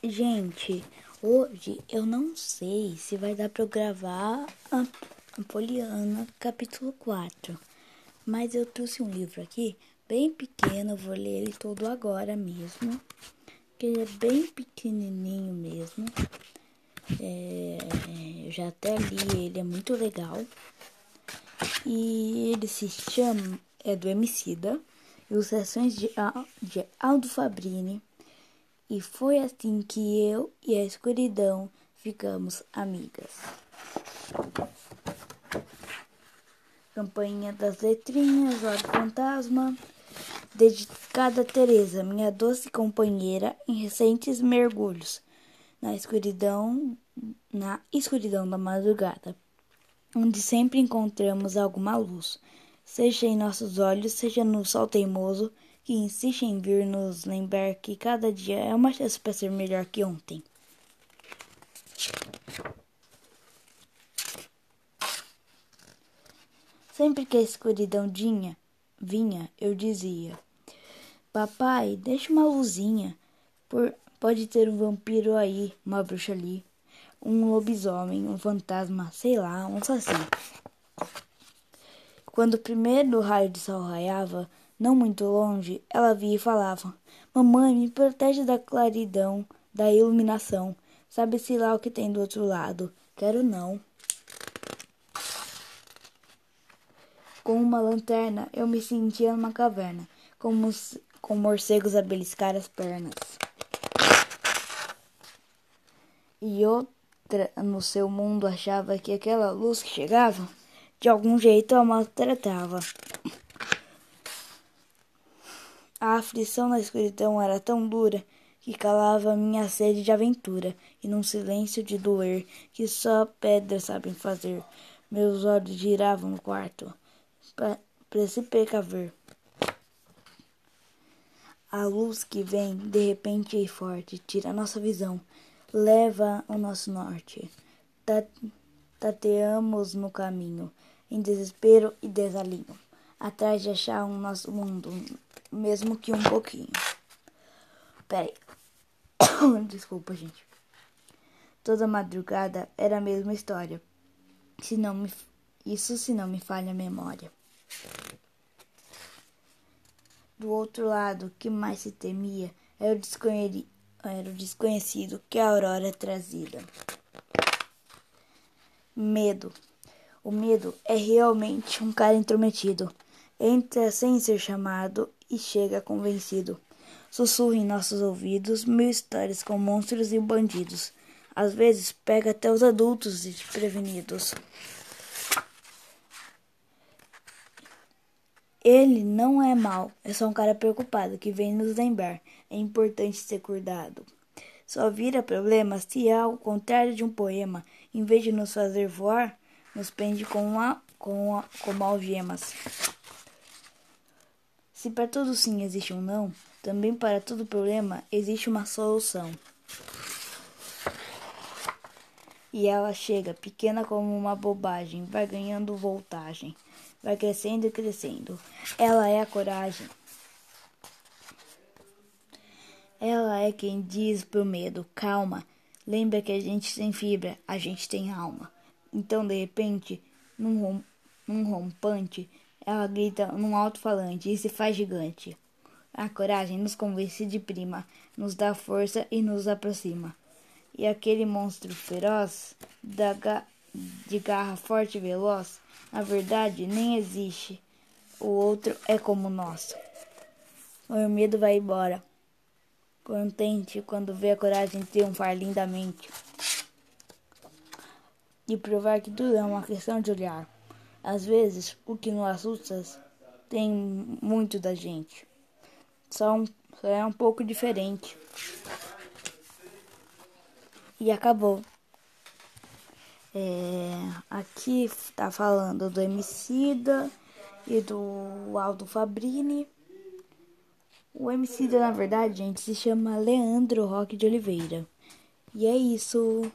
Gente, hoje eu não sei se vai dar para eu gravar a, Poliana capítulo 4, mas eu trouxe um livro aqui bem pequeno, vou ler ele todo agora mesmo, que ele é bem pequenininho mesmo. É, eu já até li ele, é muito legal. E ele se chama, é do Emicida, ilustrações de, de Aldo Fabrini e foi assim que eu e a escuridão ficamos amigas. Campainha das letrinhas, Hora Fantasma, dedicada a Teresa, minha doce companheira em recentes mergulhos na escuridão, na escuridão da madrugada, onde sempre encontramos alguma luz, seja em nossos olhos, seja no sol teimoso que insiste em vir nos lembrar que cada dia é uma chance para ser melhor que ontem. Sempre que a escuridão vinha, vinha, eu dizia: Papai, deixa uma luzinha. Por, pode ter um vampiro aí, uma bruxa ali, um lobisomem, um fantasma, sei lá, um saci. Quando o primeiro raio de sol raiava, não muito longe, ela via e falava: Mamãe, me protege da claridão, da iluminação. Sabe-se lá o que tem do outro lado. Quero não. Com uma lanterna, eu me sentia numa caverna, como com morcegos a beliscar as pernas. E outra no seu mundo achava que aquela luz que chegava, de algum jeito a maltratava. A aflição na escuridão era tão dura que calava minha sede de aventura, e num silêncio de doer que só pedras sabem fazer, meus olhos giravam no quarto, para se precaver. A luz que vem, de repente e forte, tira a nossa visão, leva o nosso norte. Tateamos no caminho, em desespero e desalinho, atrás de achar o nosso mundo mesmo que um pouquinho. Peraí. Desculpa, gente. Toda madrugada era a mesma história. Se não me... Isso se não me falha a memória. Do outro lado, o que mais se temia era o, desconhe... era o desconhecido que a aurora trazia. Medo. O medo é realmente um cara intrometido. Entra sem ser chamado e chega convencido. Sussurra em nossos ouvidos mil histórias com monstros e bandidos. Às vezes pega até os adultos desprevenidos. Ele não é mau, é só um cara preocupado que vem nos lembrar. É importante ser cuidado. Só vira problema se ao contrário de um poema. Em vez de nos fazer voar, nos prende com, a, com, a, como algemas. Se para todo sim existe um não, também para todo problema existe uma solução. E ela chega, pequena como uma bobagem, vai ganhando voltagem, vai crescendo e crescendo. Ela é a coragem. Ela é quem diz pro medo: calma, lembra que a gente tem fibra, a gente tem alma. Então, de repente, num, rom num rompante, ela grita num alto-falante e se faz gigante. A coragem nos convence de prima, nos dá força e nos aproxima. E aquele monstro feroz, ga de garra forte e veloz, na verdade nem existe. O outro é como nós. O medo vai embora, contente quando vê a coragem triunfar lindamente. E provar que tudo é uma questão de olhar. Às vezes, o que nos assusta tem muito da gente. Só, um, só é um pouco diferente. E acabou. É, aqui está falando do Emicida e do Aldo Fabrini. O Emicida, na verdade, gente, se chama Leandro Roque de Oliveira. E é isso.